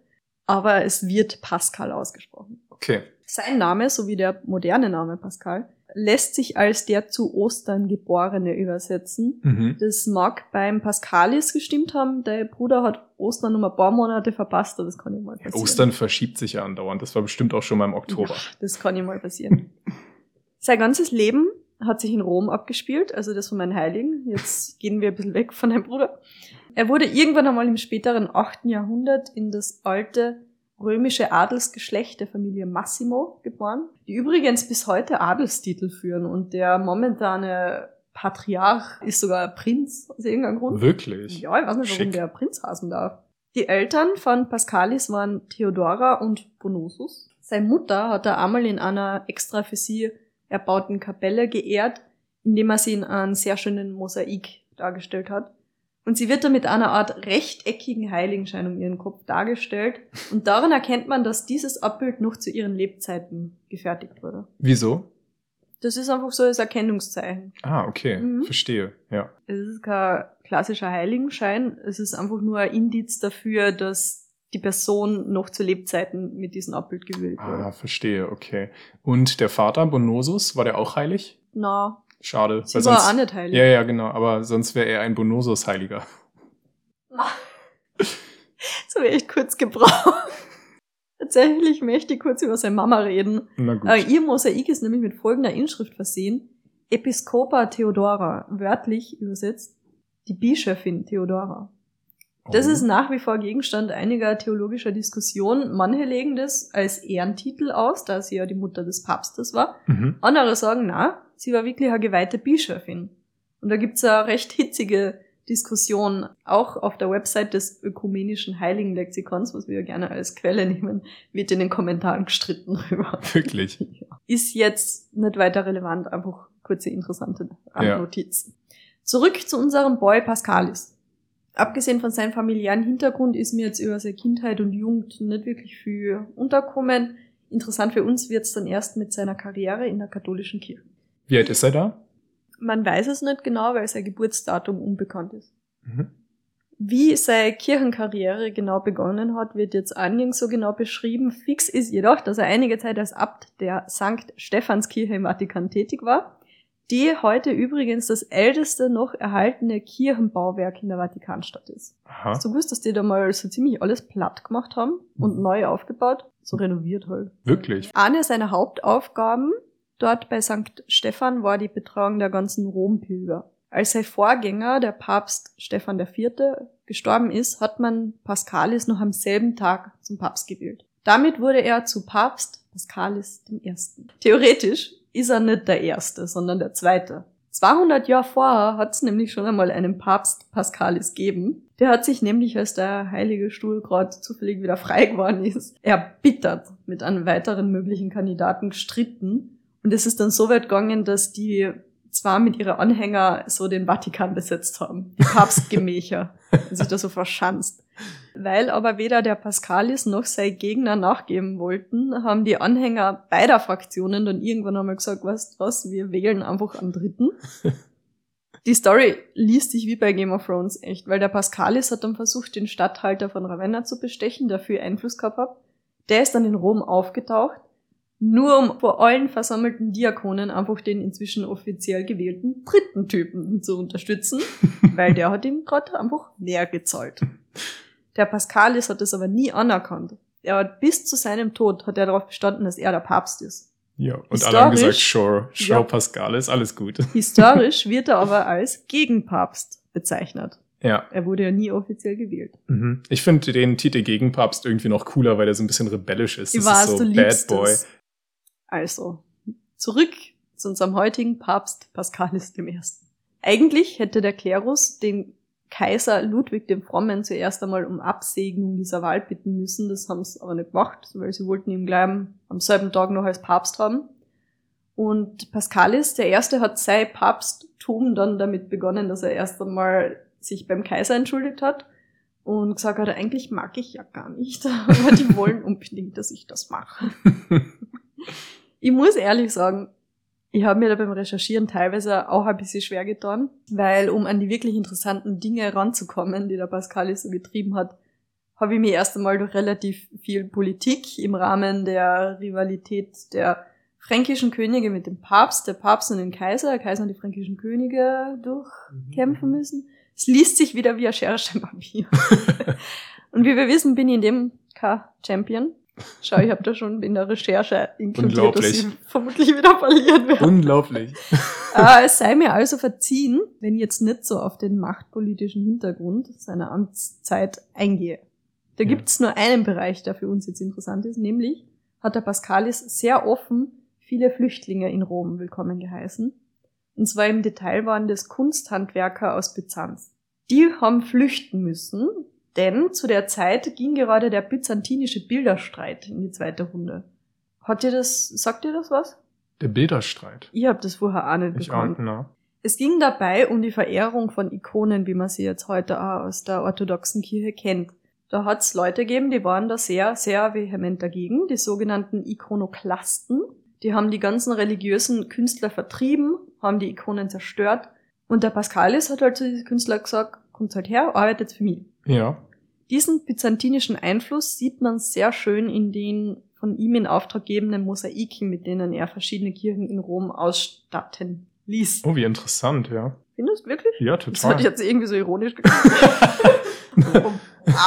Aber es wird Pascal ausgesprochen. Okay. Sein Name, sowie der moderne Name Pascal, lässt sich als der zu Ostern Geborene übersetzen. Mhm. Das mag beim Pascalis gestimmt haben. Der Bruder hat Ostern um ein paar Monate verpasst. Das kann ja mal passieren. Ostern verschiebt sich ja andauernd. Das war bestimmt auch schon mal im Oktober. Ja, das kann ja mal passieren. [laughs] Sein ganzes Leben hat sich in Rom abgespielt, also das von meinen Heiligen. Jetzt [laughs] gehen wir ein bisschen weg von deinem Bruder. Er wurde irgendwann einmal im späteren 8. Jahrhundert in das alte römische Adelsgeschlecht der Familie Massimo geboren, die übrigens bis heute Adelstitel führen und der momentane Patriarch ist sogar Prinz aus irgendeinem Grund. Wirklich? Ja, ich weiß nicht, warum Schick. der Prinz hasen darf. Die Eltern von Pascalis waren Theodora und Bonosus. Seine Mutter hat er einmal in einer extra für sie erbauten Kapelle geehrt, indem er sie in einem sehr schönen Mosaik dargestellt hat. Und sie wird dann mit einer Art rechteckigen Heiligenschein um ihren Kopf dargestellt. Und daran erkennt man, dass dieses Abbild noch zu ihren Lebzeiten gefertigt wurde. Wieso? Das ist einfach so das Erkennungszeichen. Ah, okay. Mhm. Verstehe. Ja. Es ist kein klassischer Heiligenschein. Es ist einfach nur ein Indiz dafür, dass die Person noch zu Lebzeiten mit diesem Abbild gewählt wurde. Ah, verstehe. Okay. Und der Vater, Bonosus, war der auch heilig? Na, Schade. sie weil war sonst, nicht heilig. ja, ja, genau. Aber sonst wäre er ein Bonosus-Heiliger. So [laughs] wäre ich kurz gebraucht. [laughs] Tatsächlich möchte ich kurz über seine Mama reden. Na gut. Äh, ihr Mosaik ist nämlich mit folgender Inschrift versehen. Episcopa Theodora, wörtlich übersetzt, die Bischöfin Theodora. Das Oh. ist nach wie vor Gegenstand einiger theologischer Diskussionen. Manche legen das als Ehrentitel aus, da sie ja die Mutter des Papstes war. Mhm. Andere sagen, na, sie war wirklich eine geweihte Bischöfin. Und da gibt's eine recht hitzige Diskussion, auch auf der Website des ökumenischen Heiligenlexikons, was wir ja gerne als Quelle nehmen, wird in den Kommentaren gestritten drüber. [laughs] Wirklich. [laughs] Ist jetzt nicht weiter relevant, einfach kurze interessante Randnotiz. Zurück zu unserem Boy Pascalis. Abgesehen von seinem familiären Hintergrund ist mir jetzt über seine Kindheit und Jugend nicht wirklich viel unterkommen. Interessant für uns wird's dann erst mit seiner Karriere in der katholischen Kirche. Wie alt ist er da? Man weiß es nicht genau, weil sein Geburtsdatum unbekannt ist. Mhm. Wie seine Kirchenkarriere genau begonnen hat, wird jetzt anfangs so genau beschrieben. Fix ist jedoch, dass er einige Zeit als Abt der St. Stephanskirche im Vatikan tätig war, die heute übrigens das älteste noch erhaltene Kirchenbauwerk in der Vatikanstadt ist. Aha. Hast du gewusst, dass die da mal so ziemlich alles platt gemacht haben und mhm. neu aufgebaut? So renoviert halt. Wirklich? Eine seiner Hauptaufgaben dort bei St. Stephan war die Betreuung der ganzen Rompilger. Als sein Vorgänger, der Papst Stephan IV., gestorben ist, hat man Paschalis noch am selben Tag zum Papst gewählt. Damit wurde er zu Papst Paschalis I. Theoretisch ist er nicht der Erste, sondern der Zweite. 200 Jahre vorher hat es nämlich schon einmal einen Papst Paschalis gegeben. Der hat sich nämlich, als der Heilige Stuhl gerade zufällig wieder frei geworden ist, erbittert mit einem weiteren möglichen Kandidaten gestritten. Und es ist dann so weit gegangen, dass die zwar mit ihrer Anhänger so den Vatikan besetzt haben, die Papstgemächer, [laughs] und sich da so verschanzt. Weil aber weder der Pascalis noch sein Gegner nachgeben wollten, haben die Anhänger beider Fraktionen dann irgendwann einmal gesagt, weißt was, wir wählen einfach am dritten. [laughs] Die Story liest sich wie bei Game of Thrones echt, weil der Pascalis hat dann versucht, den Statthalter von Ravenna zu bestechen, der viel Einfluss gehabt hat. Der ist dann in Rom aufgetaucht nur um vor allen versammelten Diakonen einfach den inzwischen offiziell gewählten dritten Typen zu unterstützen, [laughs] weil der hat ihm gerade einfach mehr gezahlt. Der Pascalis hat das aber nie anerkannt. Er hat bis zu seinem Tod hat er darauf bestanden, dass er der Papst ist. Ja, und alle haben gesagt, sure, sure, ja, Pascalis, alles gut. [laughs] Historisch wird er aber als Gegenpapst bezeichnet. Ja. Er wurde ja nie offiziell gewählt. Mhm. Ich finde den Titel Gegenpapst irgendwie noch cooler, weil er so ein bisschen rebellisch ist. Das weiß, ist so Bad Boy. Es. Also, zurück zu unserem heutigen Papst Paschalis I. Eigentlich hätte der Klerus den Kaiser Ludwig dem Frommen zuerst einmal um Absegnung dieser Wahl bitten müssen. Das haben sie aber nicht gemacht, weil sie wollten ihn gleich am selben Tag noch als Papst haben. Und Paschalis, der Erste, hat sein Papsttum dann damit begonnen, dass er erst einmal sich beim Kaiser entschuldigt hat und gesagt hat, eigentlich mag ich ja gar nicht, [laughs] aber die wollen unbedingt, dass ich das mache. [laughs] Ich muss ehrlich sagen, ich habe mir da beim Recherchieren teilweise auch ein bisschen schwer getan, weil um an die wirklich interessanten Dinge ranzukommen, die der Pascali so getrieben hat, habe ich mir erst einmal durch relativ viel Politik im Rahmen der Rivalität der fränkischen Könige mit dem Papst, der Papst und den Kaiser, der Kaiser und die fränkischen Könige durchkämpfen mhm. müssen. Es liest sich wieder wie ein Schersteinpapier. [laughs] und wie wir wissen, bin ich in dem K-Champion. Schau, ich habe da schon in der Recherche inkludiert, dass ich vermutlich wieder verlieren werde. Unglaublich. äh, [laughs] es sei mir also verziehen, wenn ich jetzt nicht so auf den machtpolitischen Hintergrund seiner Amtszeit eingehe. Da ja. gibt's nur einen Bereich, der für uns jetzt interessant ist, nämlich hat der Pascalis sehr offen viele Flüchtlinge in Rom willkommen geheißen. Und zwar im Detail waren das Kunsthandwerker aus Byzanz. Die haben flüchten müssen, denn zu der Zeit ging gerade der byzantinische Bilderstreit in die zweite Runde. Hat dir das, sagt dir das was? Der Bilderstreit? Ich habe das vorher auch nicht ich bekommen. Auch, no. Es ging dabei um die Verehrung von Ikonen, wie man sie jetzt heute auch aus der orthodoxen Kirche kennt. Da hat es Leute gegeben, die waren da sehr, sehr vehement dagegen, die sogenannten Ikonoklasten. Die haben die ganzen religiösen Künstler vertrieben, haben die Ikonen zerstört. Und der Pascalis hat halt zu diesen Künstlern gesagt, kommt halt her, arbeitet für mich. Ja. Diesen byzantinischen Einfluss sieht man sehr schön in den von ihm in Auftrag gebenden Mosaiken, mit denen er verschiedene Kirchen in Rom ausstatten ließ. Oh, wie interessant, ja. Findest du wirklich? Ja, total. Das hat jetzt irgendwie so ironisch. [laughs]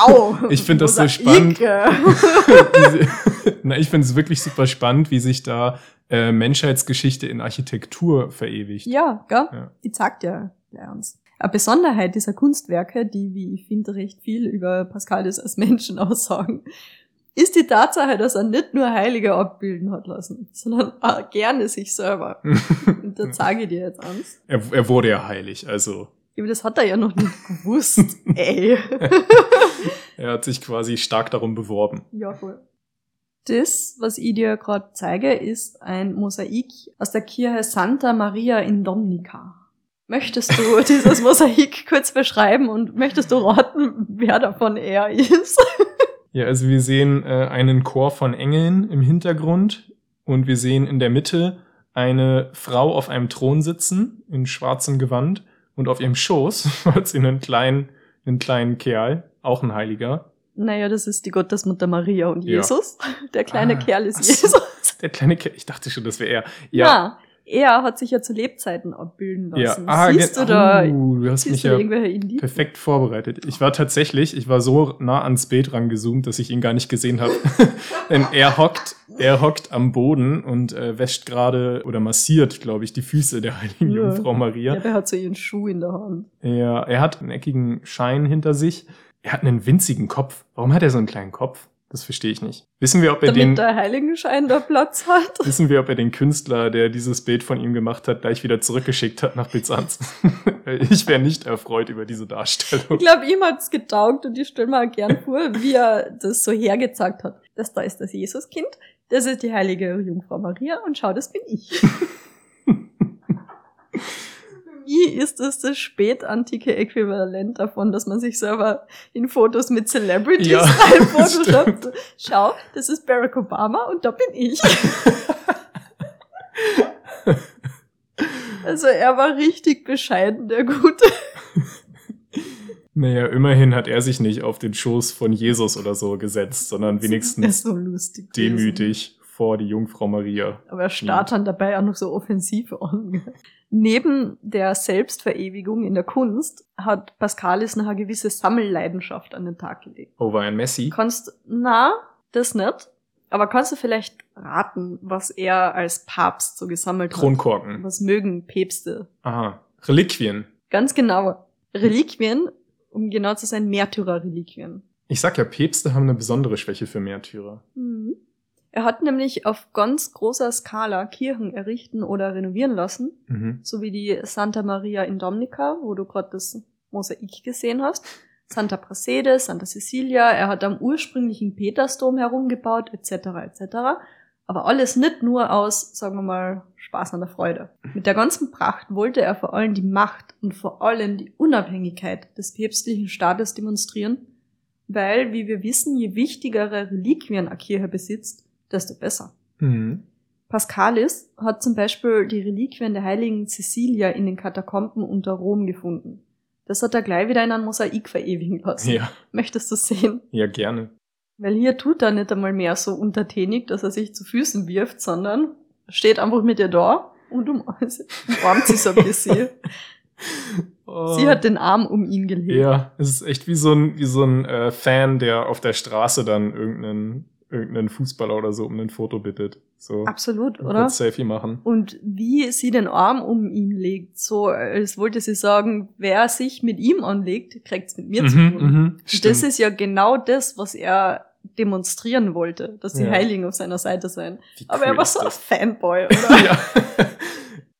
Au! Ich finde das so spannend. [laughs] Na, ich finde es wirklich super spannend, wie sich da äh, Menschheitsgeschichte in Architektur verewigt. Ja, gell? Ja. Die sagt ja bei uns. Eine Besonderheit dieser Kunstwerke, die, wie ich finde, recht viel über Pascalis als Menschen [laughs] aussagen, ist die Tatsache, dass er nicht nur Heilige abbilden hat lassen, sondern auch gerne sich selber. [laughs] Und da zeige ich dir jetzt ans. Er, er wurde ja heilig, also. Aber das hat er ja noch nicht gewusst, [laughs] ey. er hat sich quasi stark darum beworben. Ja, voll. Das, was ich dir gerade zeige, ist ein Mosaik aus der Kirche Santa Maria in Dominica. Möchtest du [laughs] dieses Mosaik kurz beschreiben und möchtest du raten, wer davon er ist? [laughs] ja, also wir sehen äh, einen Chor von Engeln im Hintergrund und wir sehen in der Mitte eine Frau auf einem Thron sitzen in schwarzem Gewand und auf ihrem Schoß [laughs] hat sie einen kleinen, einen kleinen Kerl, auch ein Heiliger. Naja, das ist die Gottesmutter Maria und Jesus. Ja. Der kleine ah, Kerl ist Jesus. So, der kleine Kerl, ich dachte schon, das wäre er. Ja. Na, er hat sich ja zu Lebzeiten abbilden lassen. Ja. Ah, Siehst du da? Oh, du hast mich ja perfekt vorbereitet. Ich war tatsächlich, ich war so nah ans Bild rangezoomt, dass ich ihn gar nicht gesehen habe. [laughs] Denn er hockt, er hockt am Boden und äh, wäscht gerade oder massiert, glaube ich, die Füße der heiligen ja. Jungfrau Maria. Ja, der hat so ihren Schuh in der Hand. Ja, er hat einen eckigen Schein hinter sich. Er hat einen winzigen Kopf. Warum hat er so einen kleinen Kopf? Das verstehe ich nicht. Wissen wir, ob er Damit den. der Heiligenschein da Platz hat. [laughs] Wissen wir, ob er den Künstler, der dieses Bild von ihm gemacht hat, gleich wieder zurückgeschickt hat nach Byzanz? [laughs] ich wäre nicht erfreut über diese Darstellung. Ich glaube, ihm hat's getaugt und ich stelle mir gern vor, wie er das so hergezeigt hat. Das da ist das Jesuskind, das ist die heilige Jungfrau Maria und schau, das bin ich. [laughs] wie ist das das spätantike Äquivalent davon, dass man sich selber in Fotos mit Celebrities ja, [laughs] reinfotoshoppt? Schau, das ist Barack Obama und da bin ich. [laughs] also er war richtig bescheiden, der Gute. Naja, immerhin hat er sich nicht auf den Schoß von Jesus oder so gesetzt, sondern wenigstens so demütig vor die Jungfrau Maria. Aber er starrt dann dabei auch noch so offensiv an. [laughs] Neben der Selbstverewigung in der Kunst hat Pascalis noch eine gewisse Sammelleidenschaft an den Tag gelegt. Oh, war ein Messi? Kannst, na, das nicht. Aber kannst du vielleicht raten, was er als Papst so gesammelt hat? Kronkorken. Was mögen Päpste? Aha. Reliquien. Ganz genau. Reliquien, um genau zu sein, Märtyrer-Reliquien. Ich sag ja, Päpste haben eine besondere Schwäche für Märtyrer. Mhm. Er hat nämlich auf ganz großer Skala Kirchen errichten oder renovieren lassen, mhm. so wie die Santa Maria in Dominica, wo du gerade das Mosaik gesehen hast, Santa Prassede, Santa Cecilia. Er hat am ursprünglichen Petersdom herumgebaut, etc. etc. Aber alles nicht nur aus, sagen wir mal, Spaß an der Freude. Mit der ganzen Pracht wollte er vor allem die Macht und vor allem die Unabhängigkeit des päpstlichen Staates demonstrieren, weil, wie wir wissen, je wichtigere Reliquien eine Kirche besitzt, desto besser. Mhm. Pascalis hat zum Beispiel die Reliquien der heiligen Cecilia in den Katakomben unter Rom gefunden. Das hat er gleich wieder in ein Mosaik verewigen lassen. Ja. Möchtest du sehen? Ja, gerne. Weil hier tut er nicht einmal mehr so untertänig, dass er sich zu Füßen wirft, sondern steht einfach mit ihr da und umarmt sie so ein bisschen. [laughs] Oh. Sie hat den Arm um ihn gelegt. Ja, es ist echt wie so ein, wie so ein äh, Fan, der auf der Straße dann irgendeinen irgendeinen Fußballer oder so um ein Foto bittet. So. Absolut, oder? Kurz Selfie machen. Und wie sie den Arm um ihn legt, so als wollte sie sagen, wer sich mit ihm anlegt, kriegt's mit mir mhm, zu tun. Mhm, das ist ja genau das, was er demonstrieren wollte, dass die ja. Heiligen auf seiner Seite sein. Aber er war so ein Fanboy, [laughs] oder? ja.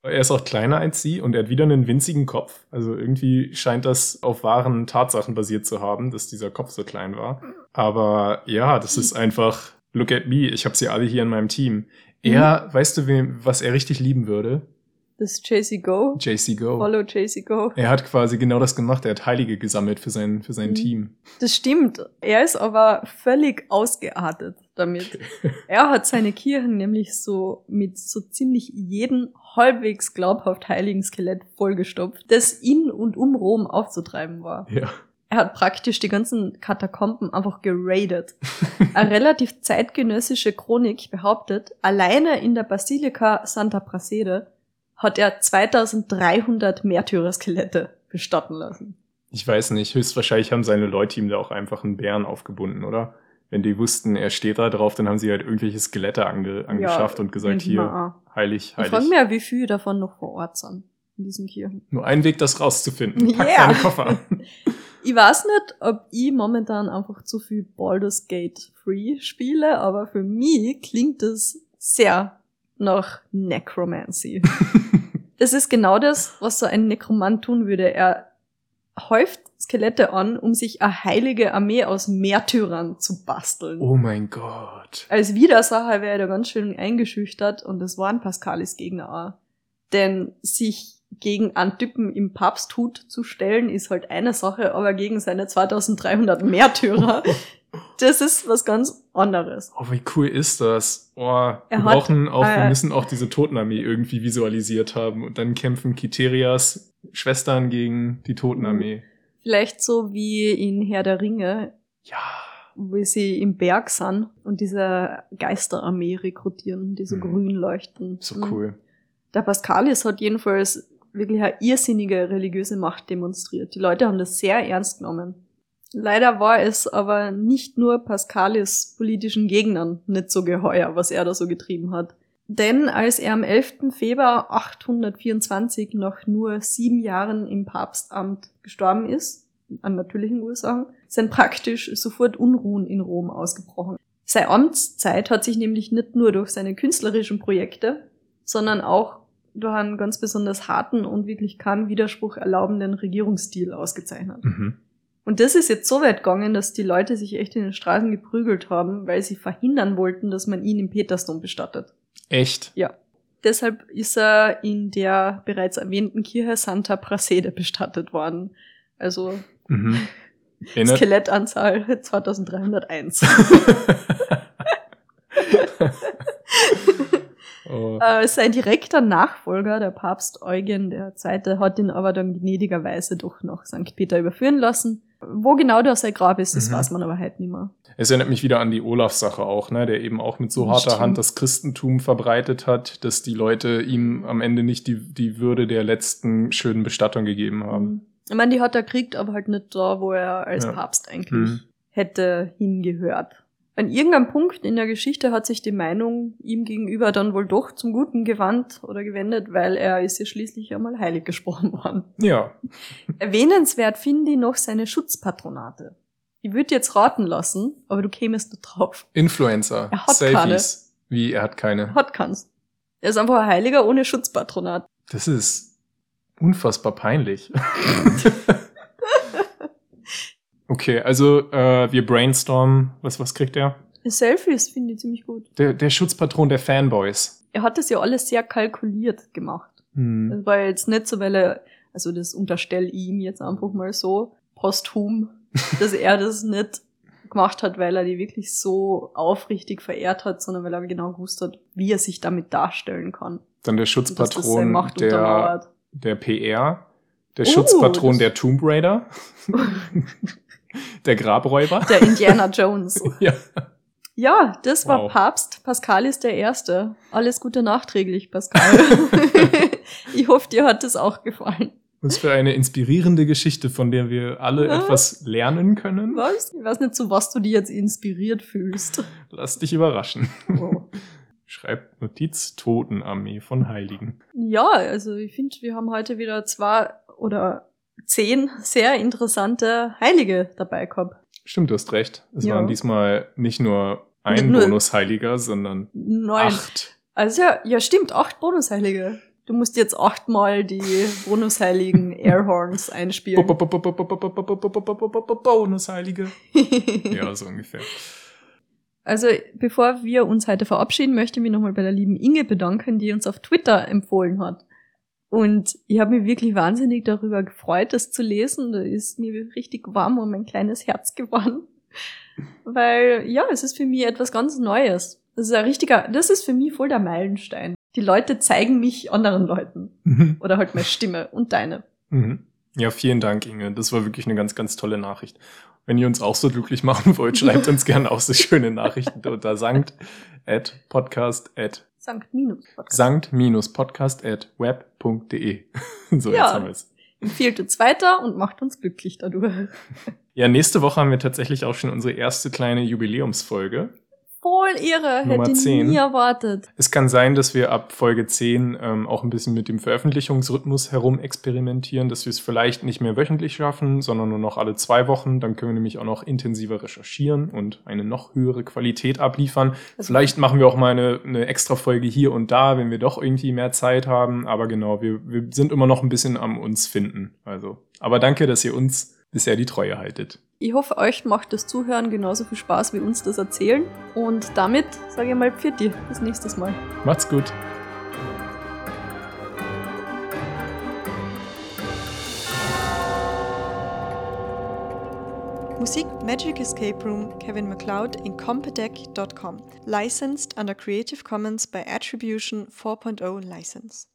Er ist auch kleiner als sie und er hat wieder einen winzigen Kopf. Also irgendwie scheint das auf wahren Tatsachen basiert zu haben, dass dieser Kopf so klein war. Aber ja, das ist einfach, look at me, ich habe sie alle hier in meinem Team. Er, mhm. weißt du, wem, was er richtig lieben würde? Das ist JC Go. JC Go. Follow JC Go. Er hat quasi genau das gemacht. Er hat Heilige gesammelt für sein, für sein mhm. Team. Das stimmt. Er ist aber völlig ausgeartet damit. [laughs] er hat seine Kirchen nämlich so mit so ziemlich jedem halbwegs glaubhaft heiligen Skelett vollgestopft, das in und um Rom aufzutreiben war. Ja. Er hat praktisch die ganzen Katakomben einfach geradet. Eine [laughs] relativ zeitgenössische Chronik behauptet, alleine in der Basilika Santa Prassede hat er 2300 Märtyrerskelette bestatten lassen. Ich weiß nicht, höchstwahrscheinlich haben seine Leute ihm da auch einfach einen Bären aufgebunden, oder? Wenn die wussten, er steht da drauf, dann haben sie halt irgendwelche Skelette ange angeschafft ja, und gesagt, hier, heilig, heilig. Ich frage mich ja, wie viele davon noch vor Ort sind in diesen Kirchen. Nur ein Weg, das rauszufinden. [laughs] Pack yeah. deine Koffer. [laughs] ich weiß nicht, ob ich momentan einfach zu viel Baldur's Gate Free spiele, aber für mich klingt es sehr nach Necromancy. [laughs] das ist genau das, was so ein Nekromant tun würde. Er häuft Skelette an, um sich eine heilige Armee aus Märtyrern zu basteln. Oh mein Gott. Als Widersacher wäre er da ganz schön eingeschüchtert und das waren Pascalis Gegner auch. Denn sich gegen einen Typen im Papsthut zu stellen, ist halt eine Sache, aber gegen seine 2300 Märtyrer, [laughs] das ist was ganz anderes. Oh, wie cool ist das? Oh, wir brauchen auch, äh, wir müssen auch diese Totenarmee irgendwie visualisiert haben und dann kämpfen Kiterias Schwestern gegen die Totenarmee. Vielleicht so wie in Herr der Ringe. Ja. Wo sie im Berg sind und diese Geisterarmee rekrutieren, die so mhm. grün leuchten. So mhm. cool. Der Pascalis hat jedenfalls wirklich eine irrsinnige religiöse Macht demonstriert. Die Leute haben das sehr ernst genommen. Leider war es aber nicht nur Pascalis politischen Gegnern nicht so geheuer, was er da so getrieben hat. Denn als er am 11. Februar 824 nach nur sieben Jahren im Papstamt gestorben ist, an natürlichen Ursachen, sind praktisch sofort Unruhen in Rom ausgebrochen. Seine Amtszeit hat sich nämlich nicht nur durch seine künstlerischen Projekte, sondern auch durch einen ganz besonders harten und wirklich keinen Widerspruch erlaubenden Regierungsstil ausgezeichnet. Mhm. Und das ist jetzt so weit gegangen, dass die Leute sich echt in den Straßen geprügelt haben, weil sie verhindern wollten, dass man ihn im Petersdom bestattet. Echt? Ja. Deshalb ist er in der bereits erwähnten Kirche Santa Prasede bestattet worden. Also mhm. [laughs] Skelettanzahl 2301. [laughs] oh. äh, sein direkter Nachfolger, der Papst Eugen II., hat ihn aber dann gnädigerweise doch nach St. Peter überführen lassen. Wo genau da sein Grab ist, das mhm. weiß man aber halt nicht mehr. Es erinnert mich wieder an die Olaf-Sache auch, ne, der eben auch mit so harter Stimmt. Hand das Christentum verbreitet hat, dass die Leute ihm am Ende nicht die, die Würde der letzten schönen Bestattung gegeben haben. Mhm. Ich meine, die hat er kriegt, aber halt nicht da, wo er als ja. Papst eigentlich mhm. hätte hingehört. An irgendeinem Punkt in der Geschichte hat sich die Meinung ihm gegenüber dann wohl doch zum Guten gewandt oder gewendet, weil er ist ja schließlich einmal heilig gesprochen worden. Ja. Erwähnenswert finde ich noch seine Schutzpatronate. Ich würde jetzt raten lassen, aber du kämest da drauf. Influencer. Er hat Selfies. Keine. Wie, er hat keine? Hat keins. Er ist einfach ein Heiliger ohne Schutzpatronat. Das ist unfassbar peinlich. [laughs] Okay, also äh, wir brainstormen. Was, was kriegt er? Selfies finde ich ziemlich gut. Der, der Schutzpatron der Fanboys. Er hat das ja alles sehr kalkuliert gemacht. Hm. Das war jetzt nicht so, weil er, also das unterstell ihm jetzt einfach mal so, posthum, [laughs] dass er das nicht gemacht hat, weil er die wirklich so aufrichtig verehrt hat, sondern weil er genau gewusst hat, wie er sich damit darstellen kann. Dann der Schutzpatron der, der PR, der uh, Schutzpatron der Tomb Raider. [laughs] [laughs] Der Grabräuber. Der Indiana Jones. [laughs] ja. Ja, das war wow. Papst Pascalis der Erste. Alles Gute nachträglich, Pascal. [laughs] ich hoffe, dir hat es auch gefallen. Was für eine inspirierende Geschichte, von der wir alle ja. etwas lernen können. Was? Ich weiß nicht, zu was du dir jetzt inspiriert fühlst. Lass dich überraschen. Oh. [laughs] Schreibt Notiz Totenarmee von Heiligen. Ja, also ich finde, wir haben heute wieder zwei oder zehn sehr interessante Heilige dabei gehabt. Stimmt, du hast recht. Es ja. waren diesmal nicht nur ein nur Bonusheiliger, sondern neun. acht. Also ja, ja, stimmt, acht Bonusheilige. Du musst jetzt achtmal die Bonusheiligen Airhorns einspielen. Bonusheilige. ja, so ungefähr. Also, bevor wir uns heute verabschieden, möchte ich mich nochmal bei der lieben Inge bedanken, die uns auf Twitter empfohlen hat. Und ich habe mich wirklich wahnsinnig darüber gefreut, das zu lesen. Da ist mir richtig warm um mein kleines Herz geworden. Weil, ja, es ist für mich etwas ganz Neues. Das ist ein richtiger, das ist für mich voll der Meilenstein. Die Leute zeigen mich anderen Leuten. Mhm. Oder halt meine Stimme und deine. Mhm. Ja, vielen Dank, Inge. Das war wirklich eine ganz, ganz tolle Nachricht. Wenn ihr uns auch so glücklich machen wollt, [laughs] schreibt uns gerne auch so schöne Nachrichten unter sankt at podcast at Sankt-Podcast. at web.de. [laughs] so, ja, jetzt haben wir es. Empfiehlt uns weiter und macht uns glücklich dadurch. Ja, nächste Woche haben wir tatsächlich auch schon unsere erste kleine Jubiläumsfolge voll irre. Nummer Hätte 10. nie erwartet. Es kann sein, dass wir ab Folge 10 ähm, auch ein bisschen mit dem Veröffentlichungsrhythmus herum experimentieren, dass wir es vielleicht nicht mehr wöchentlich schaffen, sondern nur noch alle zwei Wochen. Dann können wir nämlich auch noch intensiver recherchieren und eine noch höhere Qualität abliefern. Also vielleicht machen wir auch mal eine, eine extra Folge hier und da, wenn wir doch irgendwie mehr Zeit haben. Aber genau, wir, wir sind immer noch ein bisschen am uns finden. Also, aber danke, dass ihr uns bisher die Treue haltet. Ich hoffe, euch macht das Zuhören genauso viel Spaß wie uns das Erzählen. Und damit sage ich mal Pfiat Bis nächstes Mal. Macht's gut. Musik Magic Escape Room Kevin MacLeod in Compedec.com. Licensed under Creative Commons by Attribution 4.0 License.